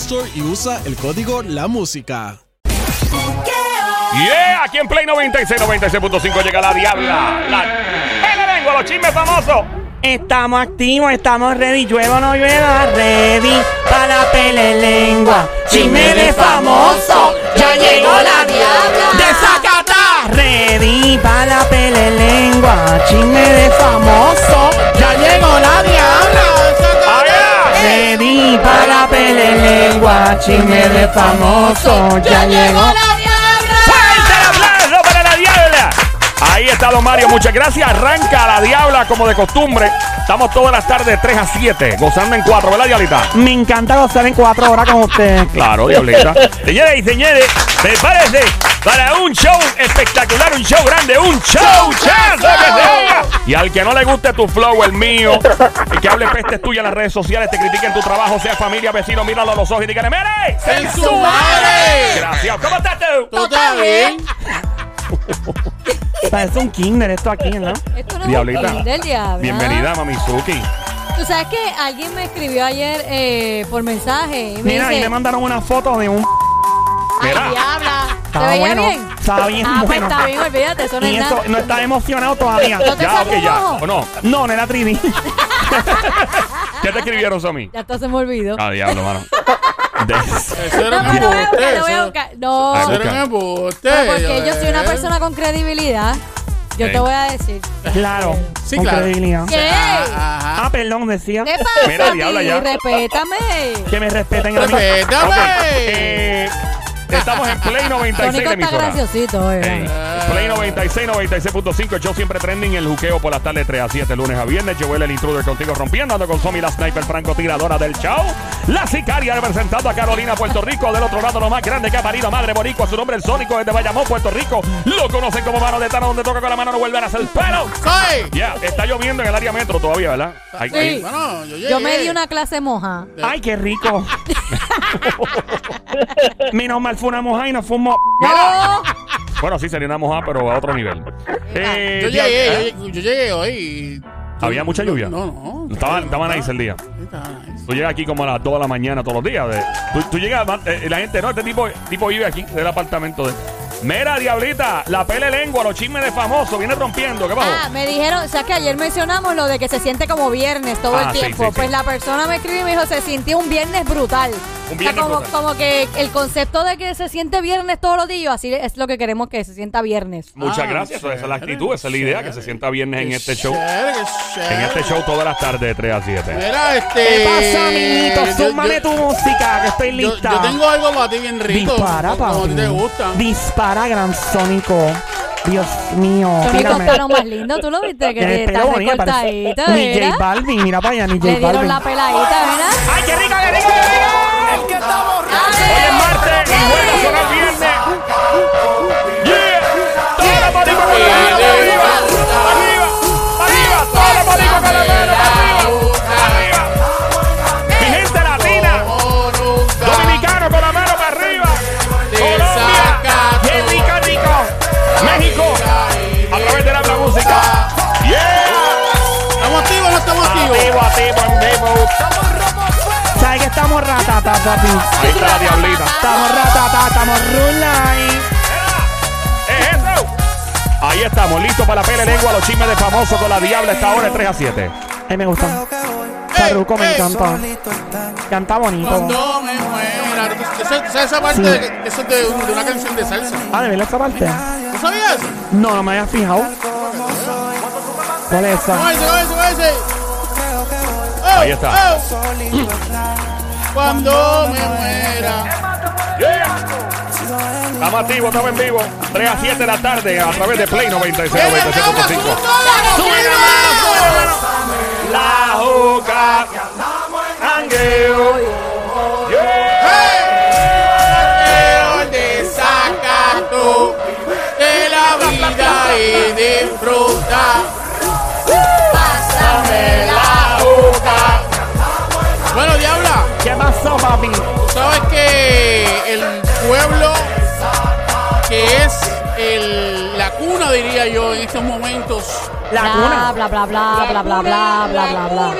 Store y usa el código La Música. Yeah, aquí en Play 96, 96.5 llega la diabla. La ¡Eh, vengo, los chismes famosos. Estamos activos, estamos ready, llueva o no llueva, ready para la pele lengua. Chisme de famoso, ya llegó la diabla. De Zacatá, ready para la pele lengua. Chisme de famoso, ya llegó la diabla. Ready para la pele lengua. Chisme de famoso, ya llegó la Ahí está Don Mario, muchas gracias. Arranca la diabla como de costumbre. Estamos todas las tardes de 3 a 7, gozando en 4, ¿verdad, Diablita? Me encanta gozar en cuatro horas con ustedes. Claro, Diablita. Señoras y señores, prepárense para un show espectacular, un show grande, un show chazo que se oiga. Y al que no le guste tu flow, el mío, el que hable pestes tuya en las redes sociales, te critiquen tu trabajo, sea familia, vecino, míralo a los ojos y dígale, ¡Mere! ¡En su madre! Gracias. ¿Cómo estás tú? ¿Tú estás bien? Parece un kinder esto aquí, ¿no? Esto no es Diablita. un del diablo. Bienvenida, Mamizuki. Tú sabes que alguien me escribió ayer eh, por mensaje y me Mira, ahí dice, me mandaron una foto de un. ay, Mira. diabla, ¿te Estaba veía bueno. bien? Estaba bien Ah, pues bueno. está bien, olvídate, eso no Y es eso nada. no está emocionado todavía. ¿No te Ya, salió ok, ya. ojo? ¿O no? No, no era 3D. ¿Qué te escribieron, Somi? Ya hasta se me olvidó. Ah, diablo, mano. Eso era No, lo voy a buscar, lo voy a buscar. No, Ay, eso era busca. un embuste. pero porque yo soy una eh. persona con credibilidad. Yo te voy a decir. Claro. Sí, con claro. credibilidad. ¿Qué? Ajá. Ah, perdón, decía. ¿Qué pasa? Mira, a diabla, ti? ya. Respétame. Que me respeten a mí. Respétame. Ok, eh, estamos en Play 96 Tónico de está emisora. graciosito, Ey, ¿verdad? Play 96, 96.5. El show siempre trending. El juqueo por las tardes 3 a 7, lunes a viernes. Joel el intruder contigo rompiendo. Ando con Somi, la sniper francotiradora del show. La sicaria representando a Carolina, Puerto Rico. Del otro lado, lo más grande que ha parido madre boricua. Su nombre el Sónico desde Bayamón, Puerto Rico. Lo conocen como mano de Tano, donde toca con la mano no vuelven a hacer pelo. Soy. Ya, está lloviendo en el área metro todavía, ¿verdad? Sí. ahí- Bueno, yo llegué. Yo me di una clase moja. Ay, qué rico. Menos mal fue una moja y no fue un mo- No, Bueno, sí, sería una mojada, pero a otro nivel. Eh, Yo llegué, ¿eh? yo, llegué- yo llegué hoy. y- ¿Había mucha lluvia? No, no. Estaban, estaban nice el día. Nice. Tú llegas aquí como a las 2 de la mañana todos los días. de- tú, tú llegas, man, eh, la gente, no, este tipo, tipo vive aquí, del apartamento de. Mira, diablita, la pele lengua, los chismes de famoso, viene rompiendo. ¿Qué pasó? Ah, me dijeron, o sea que ayer mencionamos lo de que se siente como viernes todo Ah, el sí, tiempo. sí, sí. Pues la persona me escribió y me dijo, se sintió un viernes brutal. Un O sea, viernes como, brutal. como que el concepto de que se siente viernes todos los días, así es lo que queremos que se sienta viernes. Muchas Ah, gracias. Esa es la chévere, actitud, esa es la idea, que chévere. se sienta viernes en este show. chévere, En chévere. este show todas las tardes de 3 a 7. Mira, este. ¿Qué pasa, amiguito? Súmame tu música, que estoy lista. yo tengo algo para ti bien rico. Dispara, como a ti te gusta. Dispara, para Gran Sónico. Dios mío. Sónico está lo más lindo, tú lo viste, que eh, está recortadita. Ni J Balvin, mira para allá, ni J Balvin. Le dieron la peladita, mira. ¡Ay, qué rico, qué rico, qué rico! ¡El que está borracho! Hoy es martes y jueves son las 10. Papi? Ahí está la diablita. Estamos ratata, estamos rulay. ¿Es eso? Ahí estamos, listos para la pele lengua, los chismes de famoso con la diabla esta hora de 3 a 7. Ay, me gusta. Farruko me encanta. Canta bonito. Cuando me muera. Esa, esa- esa parte Sí. de, eso es de, de una canción de salsa. Ah, ¿de verdad esa parte? ¿No sabías? No, no me había fijado. ¿Cuál es esa? ¿Cómo ese? ¿Cómo ese? Ahí está. Oh. Cuando me muera. Yeah. Estamos activos, estamos en vivo. 3 a 7 de la tarde a través de Play 96, 96.5. La juca. Angueo. Yeah. El desacato de la vida y disfruta. Pásame la boca. Bueno, ¿Qué pasó, papi? sabes que el pueblo que es el, la cuna, diría yo, en estos momentos. La Bla, cuna. bla, bla, bla, bla, bla, bla, bla, la bla, bla. cuna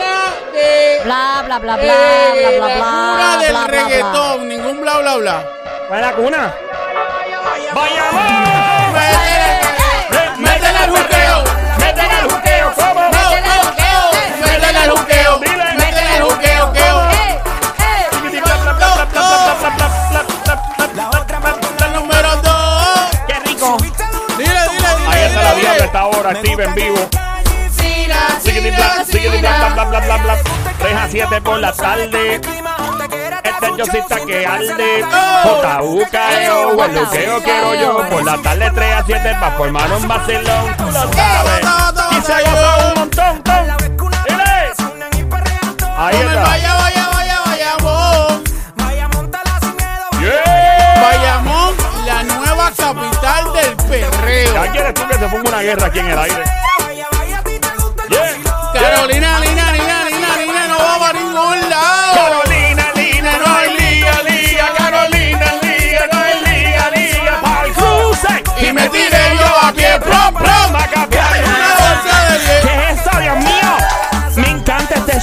de- Bla, bla, bla, bla, eh, bla, bla, la bla, cuna del bla, bla, bla. reggaetón, ningún bla, bla, bla. ¿Cuál es la cuna? ¡Vayamos! La tarde. Este Josita que arde. JUKEO, el luqueo quiero yo. Por la tarde 3 a 7 pa' formar un vacilón. Lo sabes. Y se goza un montón, ton. Ahí está. Vaya, vaya, vaya, vayamos. Yeah. Bayamón, la nueva capital del perreo. Ya quieres tú que se ponga una guerra aquí en el aire. Yeah. Carolina,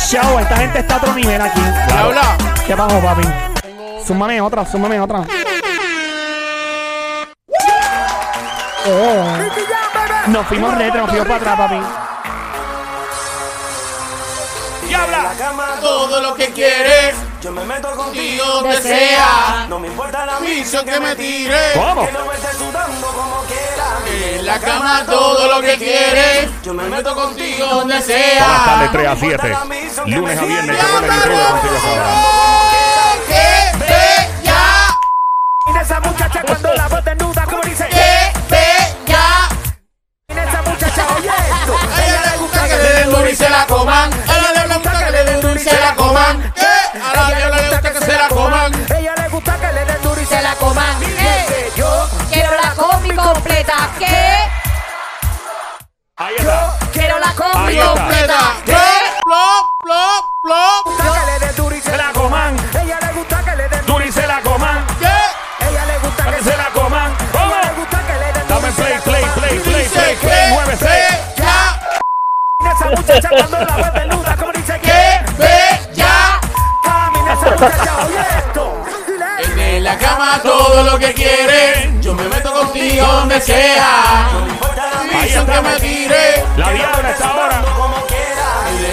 show. Esta gente está a otro nivel aquí. ¿Qué pasó, papi? Súmame otra, súmame otra. Oh. Nos fuimos retro, nos fuimos para atrás, papi. Diabla. todo lo que quieres, Yo me meto contigo donde Desea. sea. No me importa la Misión que me tire. ¿Cómo? Quiero verte sudando como quiera. En la cama todo lo que quieres. Yo me meto contigo donde Buenas sea. tardes, 3 a 7. Lunes a viernes, yo con el intruder contigo esta hora. ¡Qué bella! Mira esa muchacha cuando la muchacha cuando la desnuda, como dice ¡Qué que. bella! Camina esa muchacha, oye esto. En la cama todo lo que quieres. Yo me meto contigo donde sea. Ahí Dicen que está. me tire. La diabla está ahora.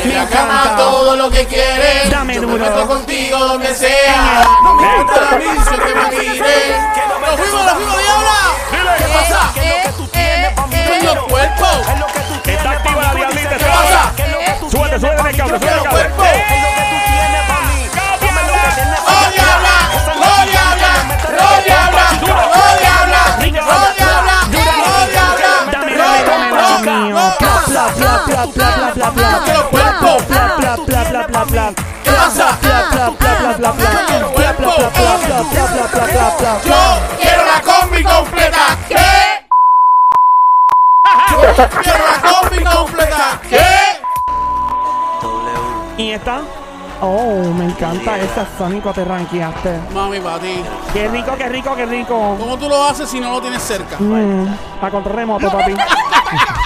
En la cama todo lo que quieres. Dame Yo me meto contigo donde sea. No me importa la misión que me tire. Yo quiero la combi completa. ¿Qué? Yo quiero la combi completa. ¿Qué? ¿Y esta? Oh, me encanta esa Sónico, te ranqueaste. Mami, para ti. Qué rico, qué rico, qué rico. ¿Cómo tú lo haces si no lo tienes cerca? Mm, a control remoto, papi.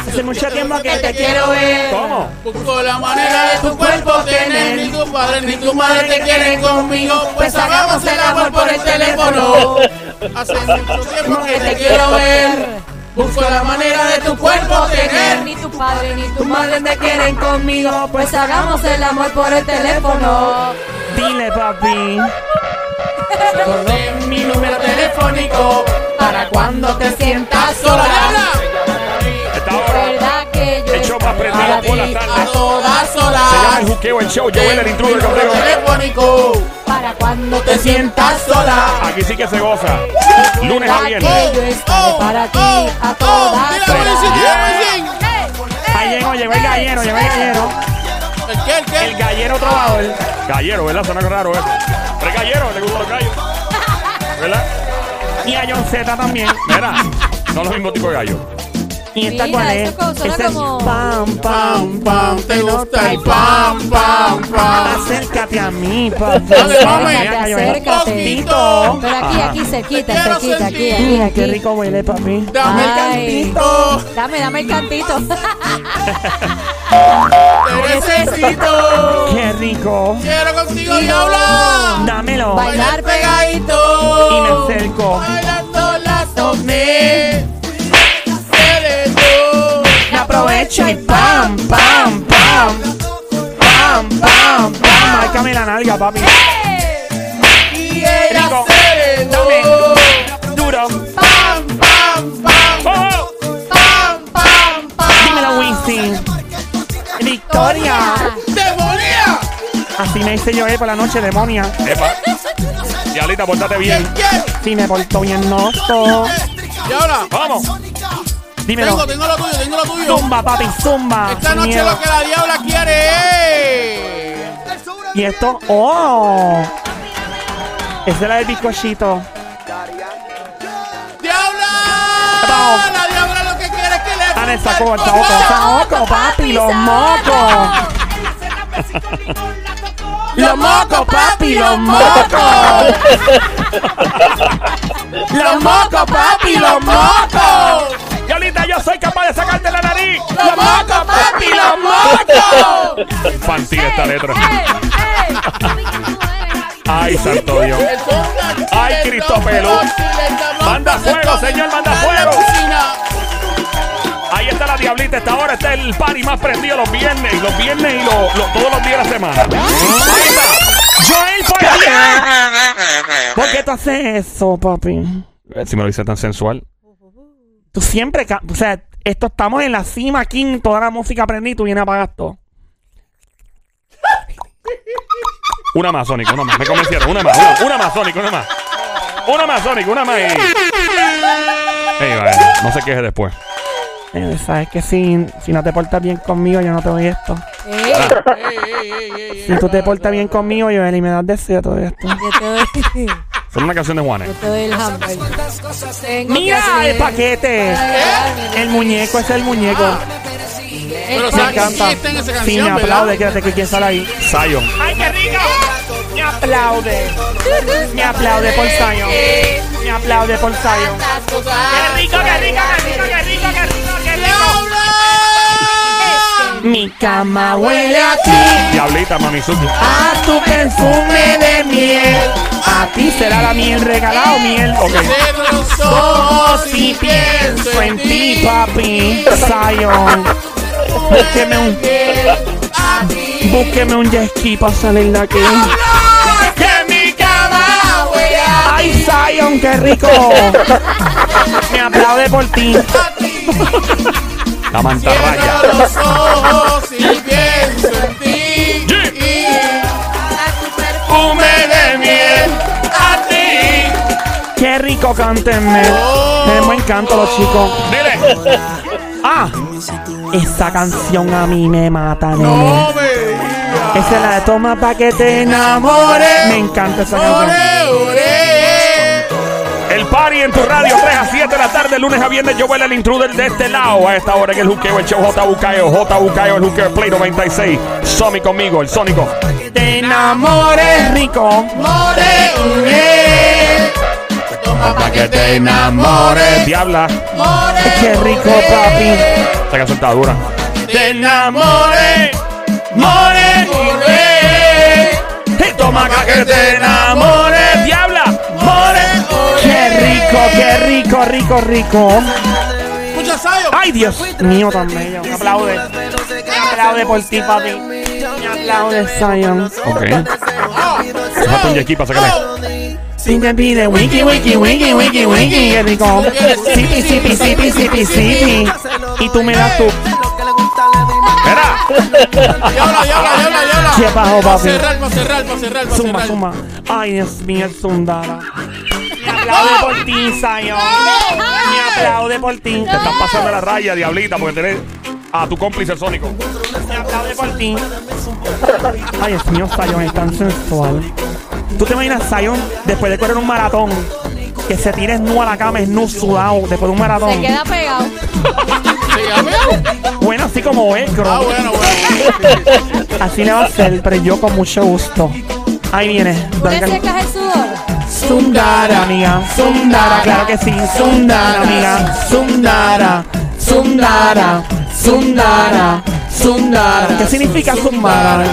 Hace mucho tiempo que te quiero ver. ¿Cómo? Busco la manera de tu cuerpo tener. Ni tu padre ni tu madre te quieren conmigo. Pues hagamos el amor por el teléfono. Hace mucho tiempo que te quiero ver. Busco la manera de tu cuerpo tener. Ni tu padre ni tu madre me quieren conmigo. Pues hagamos el amor por el teléfono. Dile, papi. Con mi número telefónico para cuando te sientas sola. El estoy prendido para por la ti? tarde. A todas Se llama el juqueo, el show. Joel, el intruder contigo. telefónico Para cuando te sientas sola. Aquí sí que se goza. Lunes a ¿Verdad viernes. estaré para ti a todas Borisín, horas? Ahí llegó, llegó el gallero, llegó el gallero. ¿El qué? ¿El qué? El gallero trovador. Gallero, ¿verdad? Suena raro eso. Pero es gallero, le gustan los gallos. ¿Verdad? Y a John Z también. Mira, no los mismos tipos de gallos. ¿Y esta cuál es? Esta es como- pam, Pam, pam. te gusta el pam, pam, pam. Acércate a mí. Dale, mami. Yo- Acércate. Pero aquí, aquí, cerquita, cerquita, aquí, aquí, aquí. Qué rico huele, papi. Dame el cantito. Dame, dame el cantito. Te necesito. Qué rico. Quiero contigo, diabla. Dámelo. Bailar Bailar pegadito. Y me acerco. Bailando las tomé. Aprovecho y pam, pam, pam. Pam, pam, pam. Márcame la nalga, papi. Y Rico. Dame. Dame. Duro. Pam, pam, pam. ¡Oh! Pam, pam, pam. Dímelo, Winston. Victoria. ¡Demonía! Así me dice yo eh, por la noche, demonia. Epa. Diablita, pórtate bien. ¿Quién? ¿Quién? Si me porto bien, no. Y ahora, Vamos. Dímelo. tengo, tengo lo tuyo, tengo lo tuyo. Zumba, papi, zumba. Esta noche miedo. lo que la diabla quiere es. Y esto, oh. Esa es la del bizcochito. ¡Diabla! La diabla lo que quiere es que le. Le guste sacó el saoco, saoco, papi, los mocos. Los mocos, papi, los mocos. Los mocos, papi, los mocos. Yo soy capaz de sacarte la nariz. Los mocos, papi, los mocos. Infantil esta letra. ¡Ey, Ay, santo Dios. Ay, Cristo Pelú. Manda fuego, señor, manda fuego. Ahí está la diablita, esta hora está el party más prendido los viernes, los viernes y los- los- todos los días de la semana. Ahí está. Joel, ¿por qué? ¿Por qué tú haces eso, papi? Si me lo dice tan sensual. Tú siempre, ca- o sea, esto estamos en la cima aquí, toda la música prendí y tú vienes a apagar todo. Una más, Sónico, una más. Me convencieron. Una más, una, una más, Sónico, una más. Una más, Sónico, una más. Y... Ey, vale, no se queje después. Eh, Sabes que si, si no te portas bien conmigo, yo no te doy esto. ey, Si tú te portas bien conmigo, yo y me das deseo todo esto. yo te doy, Son una canción de Juanes. yo te doy el hamburger. Tengo que Mira hacer- el paquete. El muñeco es el muñeco. Pero Me ¿sabes encanta. está en esa Sí, canción, me verdad? aplaude, quédate que quién sale ahí. Zion. ¡Ay, qué rico! Me aplaude. Me aplaude por Zion. Me aplaude por Zion. ¡Qué rico, qué rico, qué rico, qué Mi cama huele a ti, Diablita, Mamizuki. a tu perfume de miel. A ti será la miel regalado, miel. Ok. Cierro los ojos Si pienso en ti, papi, Zion. Búsqueme un, búsqueme un jet ski para salir de aquí. Que mi cama huele a ¡Ay, Zion, qué rico! Me aplaude por ti. La mantarraya. Cierro los ojos y pienso en ti. Yeah. Y a tu perfume de miel. A ti. ¡Qué rico, cántenme! Tenemos encanto los chicos. Dile. ¡Ah! Esa canción a mí me mata, nene. No me digas. Esa es la de Toma pa' que te enamores. Me encanta esa canción. Party en tu radio, 3 a 7 de la tarde, lunes a viernes. Yo vuelo el intruder de este lado. A esta hora en el juqueo, el show J. Bucayo. J. Bucayo, el juqueo Play 96. Somi conmigo, el Sónico. Te enamores, rico. More, ore. Toma pa' que te enamores. Diabla. More, Qué rico, papi. Esta canción está dura. Te enamores. More, ore. Y toma acá que te enamores. Diabla. Rico, qué rico, rico, rico. Ay, Dios mío, tan bello. Me aplaude. Me aplaude por ti, papi. Me aplaude, Zion. Ok. Falta un aquí para sacarle. Si te pide wiki, wiki, wiki, wiki, wiki, qué rico. Sipi, sipi, sipi, sipi, sipi. Y tú me das tu. Espera. Diabla, diabla, diabla, diabla. ¿Qué pasó, papi? cerrar, cerrar, cerrar, para Suma, cerrar. suma. Ay, Dios mío, el Sundara. Me aplaude por ti, Zion. Me aplaude por ti. Te estás pasando la raya, diablita, porque tenés a tu cómplice el sónico. Me aplaude por ti. Ay, Dios mío, Zion es tan sensual. ¿Tú te imaginas Zion después de correr un maratón? Que se tire nu a la cama, es nu sudado después de un maratón. Se queda pegado. Bueno, así como velcro. Ah, bueno, bueno. Así le va a hacer, pero yo con mucho gusto. Ahí viene. ¿Tú le secas el sudor? Sundara, amiga. Sundara, claro que sí. Sundara, amiga. Sundara. Sundara. Sundara. Sundara. ¿Qué significa Sundara?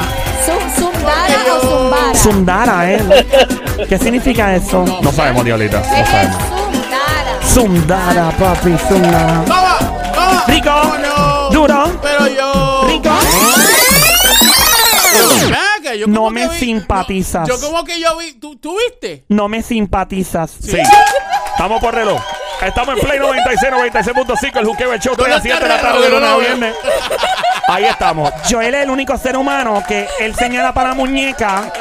¿Zundara o zumbara? Sundara, ¿eh? ¿Qué significa eso? No sabemos, diablita. No Es sabemos. zundara. Sundara, papi, Sundara. ¡Vamos! ¡Vamos! Rico. No me que vi- simpatizas. no, yo como que yo vi. ¿Tú, tú viste? No me simpatizas. Sí. Estamos por reloj. Estamos en Play 96, 96.5, el juqueo, el show, todas las ¿Dónde 7 de la está tarde, de reloj? lunes a viernes. Ahí estamos. Joel es el único ser humano que él señala para la muñeca.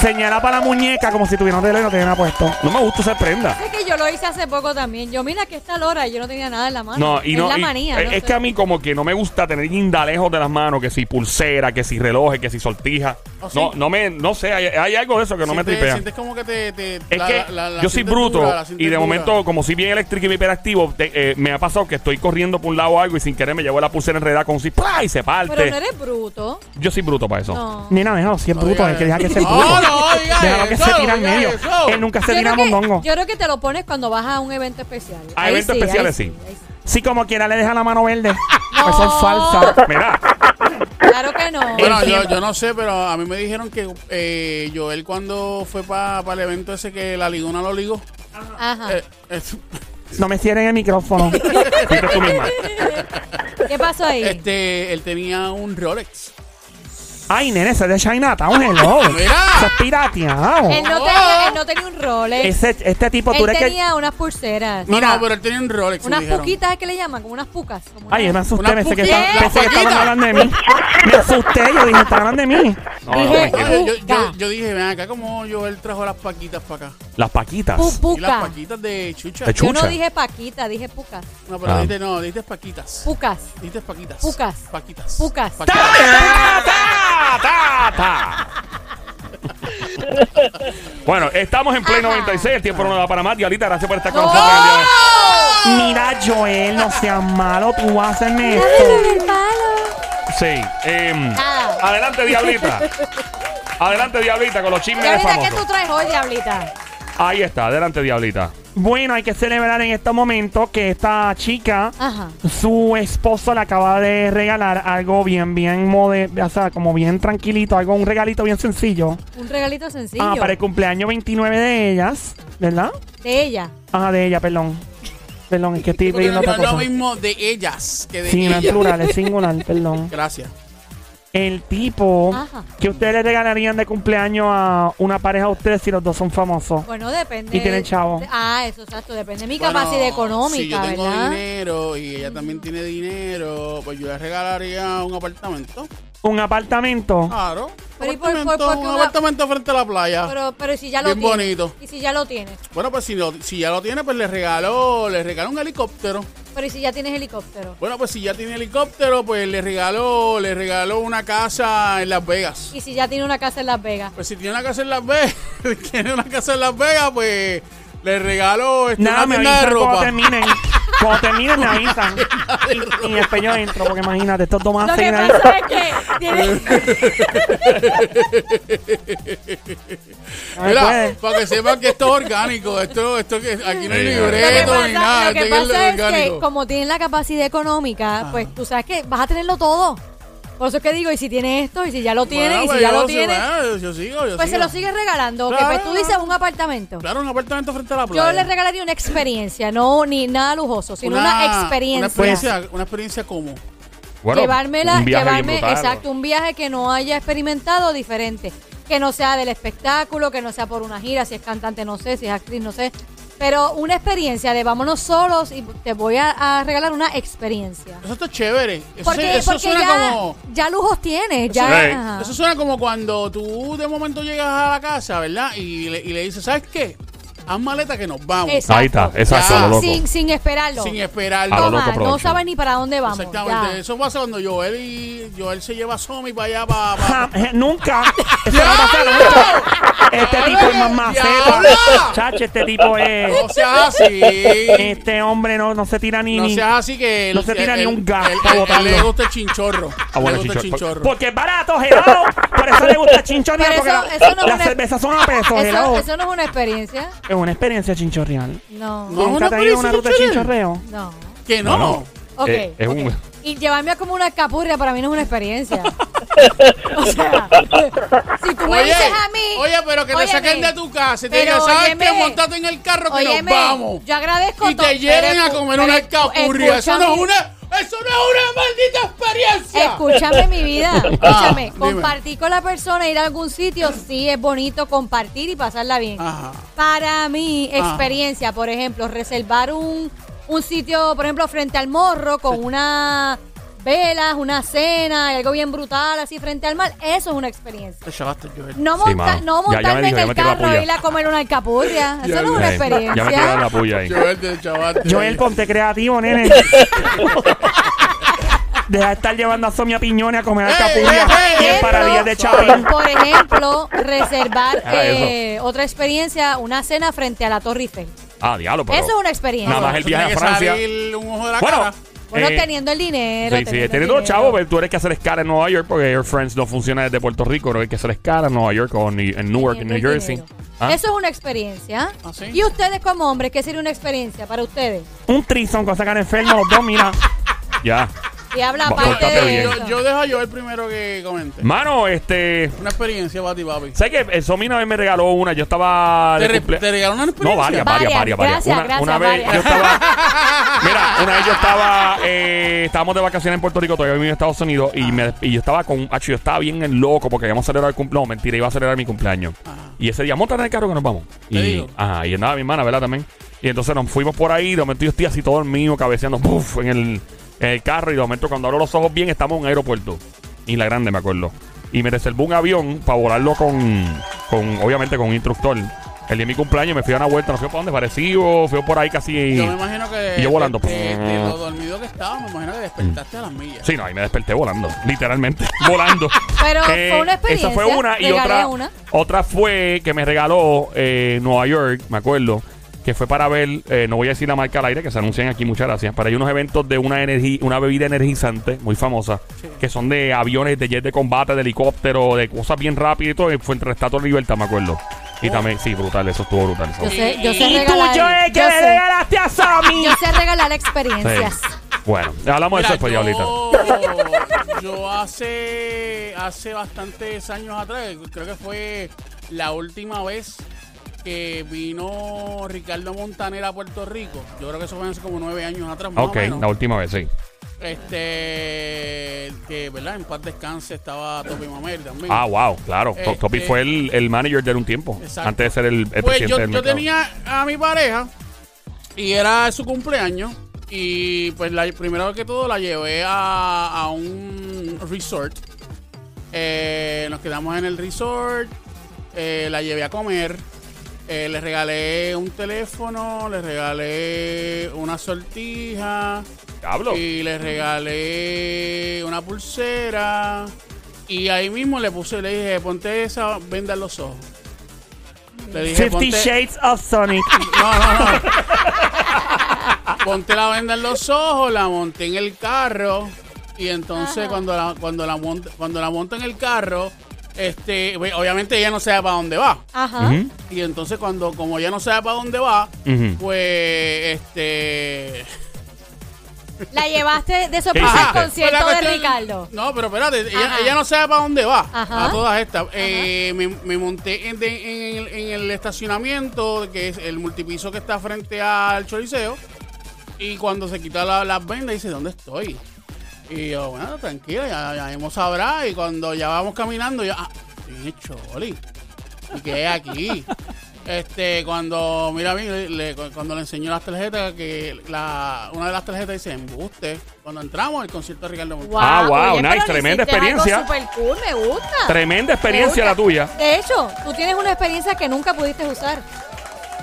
Señala para la muñeca como si tuviera un reloj y no tuviera puesto. No me gusta usar prenda. Es que yo lo hice hace poco también. Yo, mira que está la hora y yo no tenía nada en la mano. No, y no. Es la y- manía. es, no es sé. que a mí, como que no me gusta tener guindalejos de las manos, que si pulsera, que si relojes, que si sortija. ¿Oh, sí? No, no me. No sé, hay, hay algo de eso que no me tripea. Sientes como que te. te Es la- que la- la- la yo soy bruto dura, la y de momento, como soy bien eléctrico y bien hiperactivo, te- eh, me ha pasado que estoy corriendo por un lado o algo y sin querer me llevo la pulsera enredada con un ¡plá! y se parte. Pero no eres bruto. Yo soy bruto para eso. No. Nena, déjalo, si es bruto, es que deja que sea No, bruto. no diga Déjalo que se tira al no diga medio. Él nunca se tira mondongo. yo creo que te lo pones cuando vas a un evento especial. A Ahí eventos sí, especiales, sí. sí. Si como quiera le deja la mano verde. Pues son salsa. Mira, Claro que no. Bueno, yo, no sé, pero a mí me dijeron que eh, Joel cuando fue para el evento ese que la ligona lo ligó, Ajá. eh, es- No me cierren el micrófono. fuiste tú misma. ¿Qué pasó ahí? este, él tenía un Rolex. Ay, nene, ese es de Chinatown, hello. Mira. Eso es pirateado. él, no tenía, él no tenía un Rolex. Ese, este tipo, tú él eres que... tenía unas pulseras. No, Mira. no, pero él tenía un Rolex. me Unas dijeron. puquitas, ¿es que le llaman? Como unas pucas. como Ay, yo una- me asusté, Una pensé que, puquita. estaban, La pensé que estaban puquita. hablando de mí. Me asusté, yo dije, estaban hablando de mí. No, no, Dije- tranquilo. Oye, yo, yo, yo dije, ven acá, como Joel trajo las paquitas para acá. Las paquitas. Pu- Y las puca. paquitas de chucha. De chu- Yo no chucha. dije paquita, dije pucas. No, pero Ah. dijiste, no, dijiste paquitas. Pucas. Dijiste paquitas. Pucas. Paquitas. Pucas. ¡Ta, Paquitas. ta, ta, ta! Bueno, estamos en Play Ajá. 96. El tiempo no da para más. Diablita, gracias por estar con ¡No! nosotros en el día de hoy. Mira, Joel, no seas malo, tú vas a hacerme esto. con el palo. Sí. em, Nada. adelante, Diablita. Adelante, Diablita, con los chismes de Diablita, ¿qué tú famosos. traes hoy, Diablita? Ahí está, adelante, Diablita. Bueno, hay que celebrar en este momento que esta chica, Ajá. su esposo le acaba de regalar algo bien, bien mode, o sea, como bien tranquilito, algo, un regalito bien sencillo. Un regalito sencillo. Ah, para el cumpleaños 29 de ellas, ¿verdad? De ella. Ah, de ella, perdón. Perdón, es que estoy no otra es lo cosa. mismo de ellas que de Sí, no es ella. plural, es singular, perdón. Gracias. El tipo Ajá. que ustedes le regalarían de cumpleaños a una pareja a ustedes si los dos son famosos. Bueno, depende. Y tienen chavo. de- Ah, eso, exacto. Depende de mi Bueno, capacidad económica, Si yo tengo ¿verdad? dinero y ella también tiene dinero, pues yo le regalaría un apartamento. Un apartamento. Claro. Pero ¿y por- apartamento, por- por qué un una- apartamento frente a la playa. Pero, pero si ya lo Bien bonito. Y si ya lo tienes. bueno, pues si, lo- si ya lo tiene, pues le regalo, le regalo un helicóptero. Pero y si ya tienes helicóptero. Bueno, pues si ya tiene helicóptero, pues le regalo, le regalo una casa en Las Vegas. Y si ya tiene una casa en Las Vegas. Pues si tiene una casa en Las Vegas, tiene una casa en Las Vegas, pues le regalo este, Nada, una me tienda de avisan cuando ropa. terminen. Cuando terminen me avisan. Y, y después yo entro, porque imagínate, estos dos más Lo que seguir ahí. pasa es que tiene- No me Mira, puede. para que sepan que esto es orgánico, esto, esto que aquí no hay Sí, lo que libreto pasa, ni nada, lo que esto es pasa es que orgánico. como tienen la capacidad económica, pues tú sabes que vas a tenerlo todo. Por eso es que digo, y si tiene esto, y si ya lo tiene, Bueno, y si pues ya yo lo tiene. bueno, yo, yo sigo, yo Pues se lo sigue regalando. ok, Claro. pues tú dices un apartamento. Claro, un apartamento frente a la playa. Yo le regalaría una experiencia, no ni nada lujoso, sino una, experiencia. Una experiencia, una experiencia como. Bueno, llevármela, un viaje llevarme, brutal. exacto, un viaje que no haya experimentado diferente. Que no sea del espectáculo, que no sea por una gira, si es cantante, no sé, si es actriz, no sé. Pero una experiencia de vámonos solos y te voy a, a regalar una experiencia. Eso está chévere. Eso, Porque, se- eso porque suena ya, como. ya lujos tienes, ya. Eso suena como cuando tú de momento llegas a la casa, ¿verdad? Y le, y le dices, ¿sabes qué? Haz maleta que nos vamos. Exacto. Ahí está, exacto, Ya. lo loco. Sin, sin esperarlo. Sin esperar. A lo Toma, loco no sabes ni para dónde vamos. Exactamente. ya. Eso pasa cuando Joel y Joel se lleva a Somi para allá para. Nunca. Eso no pasa nunca. Este tipo es más maceta. ¡Diablo! Chacho, este tipo es. No seas así. Este hombre no, no se tira ni. No ni- seas así que. No se tira ni un gas para él- botarlo. Le gusta el chinchorro. Ah, bueno, le gusta el chinchorro. Porque es barato, helado. Por eso le gusta chinchorreal. Pero Porque eso- la- eso no es las una- cervezas son a peso, Eso, eso no es una experiencia. Es una experiencia chinchorreal. No. No. ¿Nunca te has ido a una ruta de chinchorreo? No. Que no. No, no. Ok. Eh, es ok. un- Y llevarme a como una capurria para mí no es una experiencia. o sea, si tú me Oye, dices a mí. oye, pero que te óyeme, saquen de tu casa y te digan, ¿sabes óyeme, qué? Montate en el carro que óyeme, nos vamos. Yo agradezco Y te lleven a comer una escu- capurria. Eso no es escúchame- una. Eso no es una maldita experiencia. Escúchame mi vida, escúchame, dime. compartir con la persona, ir a algún sitio, sí es bonito compartir y pasarla bien. Ajá. Para mi Ajá. experiencia, por ejemplo, reservar un, un sitio, por ejemplo, frente al morro con una velas, una cena y algo bien brutal así frente al mar, eso es una experiencia. Te chavaste, Joel. No, Sí, monta- mano. no Ya- ya me montarme dijo, ya en me el tiró la carro puya. e ir a comer una alcapurria. Eso no es una Ya me tiraron la experiencia. puya ahí. Joel, te chavaste. Joel, ponte creativo, nene. Deja de estar llevando a Somia Piñones a comer ¡Ey, alcapurria y ey! empanadillas de chapín. Por ejemplo, reservar Ah, eh, otra experiencia, una cena frente a la Torre Eiffel. Ah, diablo, pero. Eso es una experiencia. Nada más el viaje tiene a que Francia. salir un ojo de la Bueno, cara. Bueno, eh, teniendo el dinero. Sí, sí, teniendo los chavos, tú eres que hacer escala en Nueva York porque Air France no funciona desde Puerto Rico, pero hay que hacer escala en Nueva York o ni- en Newark, en New Jersey. ¿Ah? Eso es una experiencia. ¿Ah, sí? ¿Y ustedes como hombres, qué sería una experiencia para ustedes? Un trison con sacar enfermo los dos, mira. Ya. Y habla aparte de bien. eso. Yo, yo dejo a Joel primero que comente. Mano, este. Una experiencia para ti, papi. ¿Sabes qué? El Somi una vez me regaló una. Yo estaba. ¿Te, de re- cumple- te regalaron una experiencia? No, varias, varias, varias, Varias, varias. gracias, una, gracias, una vez varias. yo estaba. Mira, una vez yo estaba. Eh, estábamos de vacaciones en Puerto Rico, todavía vivía en Estados Unidos. Y, me, y yo estaba con. Acho, yo estaba bien en loco porque íbamos a celebrar el cumpleaños. No, mentira, iba a celebrar mi cumpleaños. Y ese día, monta en el carro que nos vamos. Te Y, digo. ajá, y andaba mi hermana, ¿verdad? También. Y entonces nos fuimos por ahí. De momento yo estoy así todo el mío, cabeceando, ¡puf! en el, en el carro. Y de momento, cuando abro los ojos bien, estamos en un aeropuerto. Y la grande, me acuerdo. Y me reservó un avión para volarlo con, con, obviamente, con un instructor. El día de mi cumpleaños me fui a una vuelta, no sé por dónde, parecido, fui por ahí casi. Yo me imagino que. Y yo volando. De, de- de lo dormido que estaba, me imagino que despertaste a las millas. Sí, no, ahí me desperté volando, literalmente, volando. Pero fue una experiencia. Esa fue una y Regalé otra. una. Otra fue que me regaló eh, Nueva York, me acuerdo, que fue para ver, eh, no voy a decir la marca al aire, que se anuncian aquí, muchas gracias, para ir a unos eventos de una energía, una bebida energizante muy famosa, que son de aviones, de jet de combate, de helicóptero, de cosas bien rápidas y todo, y fue entre Estatua de Libertad, me acuerdo. Y también, sí, brutal, eso estuvo brutal. eso. Yo sé, yo sé Y tú, regalar. Joel, que yo le sé. regalaste a Sammy. Yo sé regalar experiencias. Sí. Bueno, hablamos de eso después, yo, yo hace hace bastantes años atrás, creo que fue la última vez que vino Ricardo Montaner a Puerto Rico. Yo creo que eso fue hace como nueve años atrás, más Ok, o menos. la última vez, sí. Este, que, ¿verdad? En paz descanse estaba Topi Mamel también. Ah, wow, claro. Este- Topi fue el, el manager de un tiempo, Exacto. antes de ser el, el Pues presidente yo, del yo mercado. tenía a mi pareja y era su cumpleaños y pues la, primero que todo la llevé a, a un resort. Eh, nos quedamos en el resort, eh, la llevé a comer, eh, le regalé un teléfono, le regalé una sortija Diablo. y le regalé una pulsera y ahí mismo le puse, le dije, ponte esa venda en los ojos. Le dije, Fifty ponte- Shades of Sonic. no, no, no. Ponte la venda en los ojos, la monté en el carro. Y entonces cuando la, cuando la monto, cuando la monto en el carro, este, obviamente ella no sabe para dónde va. Ajá. Y entonces cuando, como ella no sabe para dónde va, pues este La llevaste de sorpresa al concierto Pues la de Ricardo. No, pero espérate, ella, no sabe para dónde va. Ajá. A todas estas. Eh, me, me monté en, el, en el estacionamiento, que es el multipiso que está frente al Choliseo. Y cuando se quita la- las vendas, dice, ¿dónde estoy? Y yo, bueno, tranquila, ya, ya hemos sabrá. Y cuando ya vamos caminando, yo, ah, Choli. ¿Y qué es aquí? Este, cuando, mira a mí, le- le- cuando le enseñó las tarjetas, que la, una de las tarjetas dice embuste. Cuando entramos al concierto de Ricardo Montaner. Ah, wow, oye, nice, pero tremenda hiciste algo experiencia. Super cool, me gusta. Tremenda experiencia Me la tuya. De hecho, tú tienes una experiencia que nunca pudiste usar.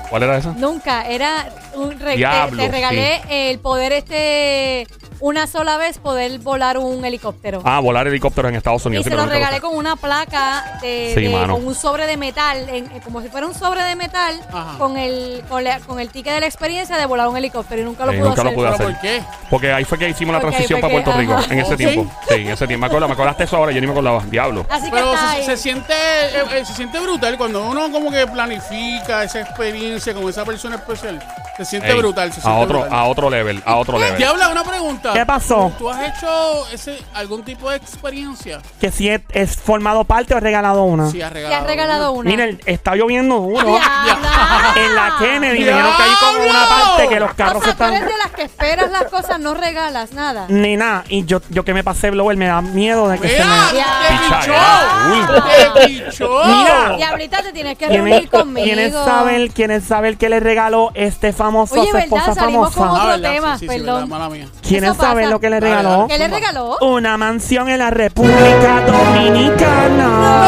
¿Cuál era esa? Nunca. Era un re- Diablo, te, te regalé el poder este una sola vez poder volar un helicóptero. Ah, volar helicópteros en Estados y Unidos. se sí, lo regalé con una placa de, Sí, de- mano. con un sobre de metal, en- eh, como si fuera un sobre de metal, Ajá. con el con, la- con el ticket de la experiencia de volar un helicóptero y nunca lo Sí, pudo nunca lo hacer. pude ¿Pero hacer. por qué? Porque ahí fue que hicimos la Porque ahí transición fue para que- Puerto Rico ajá. en ese ¿Oh, tiempo. Sí, en ese tiempo. Me acuerdo, me acordaste eso ahora, yo ni me acordaba. Diablo. Así que Pero está se, ahí. se siente eh, eh, se siente brutal cuando uno como que planifica esa experiencia con esa persona especial. Se siente Ey, brutal. Se a siente otro, brutal. a otro level, a otro level. Diabla, una pregunta. ¿Qué pasó? ¿Tú has hecho ese, algún tipo de experiencia? Que si es, es formado parte o he regalado una. Sí, has Te regalado. has regalado una. Miren, está lloviendo duro. Diabla. En la Kennedy me dijeron que hay como una ¡Diablo! parte que los O carros sea, tú están. eres de las que esperas las cosas, no regalas nada. Ni nada. Y yo, yo que me pasé blower me da miedo de que se Mira, me. te pichó. Te pichó. Mira. Diablita, te tienes que ¿Quiénes, reunir conmigo. ¿Quiénes saben, ¿Quiénes saben que le regaló este famoso a Oye, su ¿verdad? esposa Salimos con famosa? otro Ah, ¿verdad? tema, Sí, sí, sí, perdón. verdad, mala mía. ¿Quiénes Eso saben pasa. lo que le Dale, regaló? dale. ¿Qué le regaló? Una mansión en la República Dominicana.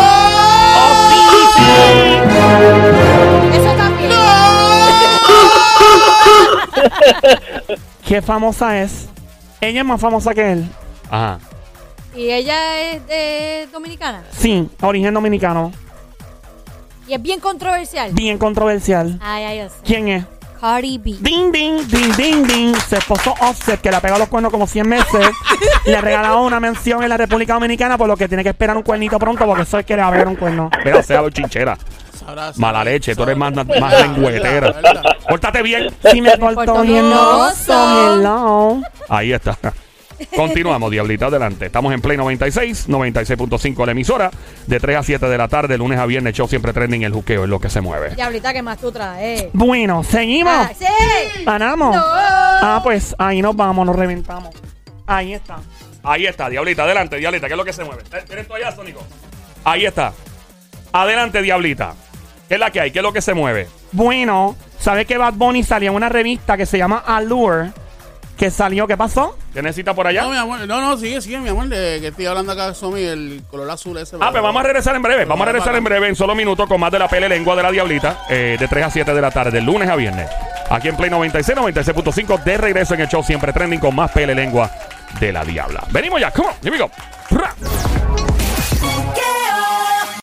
Oh, sí, sí. Eso también. ¿Qué famosa es? Ella es más famosa que él. Ajá. Y ella es de dominicana. Sí, origen dominicano. Y es bien controversial. Bien controversial. Ay, ay, yo sé. ¿Quién es? Cardi B. Ding, ding, ding, ding, ding. Su esposo Offset, que le ha pegado los cuernos como 100 meses, le ha regalado una mención en la República Dominicana, por lo que tiene que esperar un cuernito pronto, porque eso es que le va a pegar un cuerno. Mira, sea, chinchera. Sabrás. Mala leche, tú eres más, más lengüetera. Pórtate bien. Si me porto bien, no. Ahí está. Continuamos, Diablita, adelante. Estamos en Play 96, 96.5 la emisora. De 3 a 7 de la tarde, lunes a viernes, show siempre trending. El juqueo es lo que se mueve. Diablita, ¿qué más tú traes? Bueno, seguimos. Ah, sí. ¿Ganamos? No. Ah, pues ahí nos vamos, nos reventamos. Ahí está. Ahí está, Diablita, adelante, Diablita, ¿qué es lo que se mueve? Eh, ¿Tienes toalla, Sónico? Ahí está. Adelante, Diablita. ¿Qué es la que hay? ¿Qué es lo que se mueve? Bueno, ¿sabe que Bad Bunny salió en una revista que se llama Allure? Que salió, ¿qué pasó? ¿Qué necesita por allá? No, mi amor, no, no, sigue, sigue, mi amor, de que estoy hablando acá, Somi, el color azul ese. Ah, pues vamos a regresar en breve. Vamos a regresar en breve, en solo minutos, con más de la pele lengua de la Diablita, eh, de 3 a 7 de la tarde, de lunes a viernes. Aquí en Play 96, 96.5, de regreso en el show, siempre trending con más pele lengua de la Diabla. Venimos ya, come on, here we go. Ra.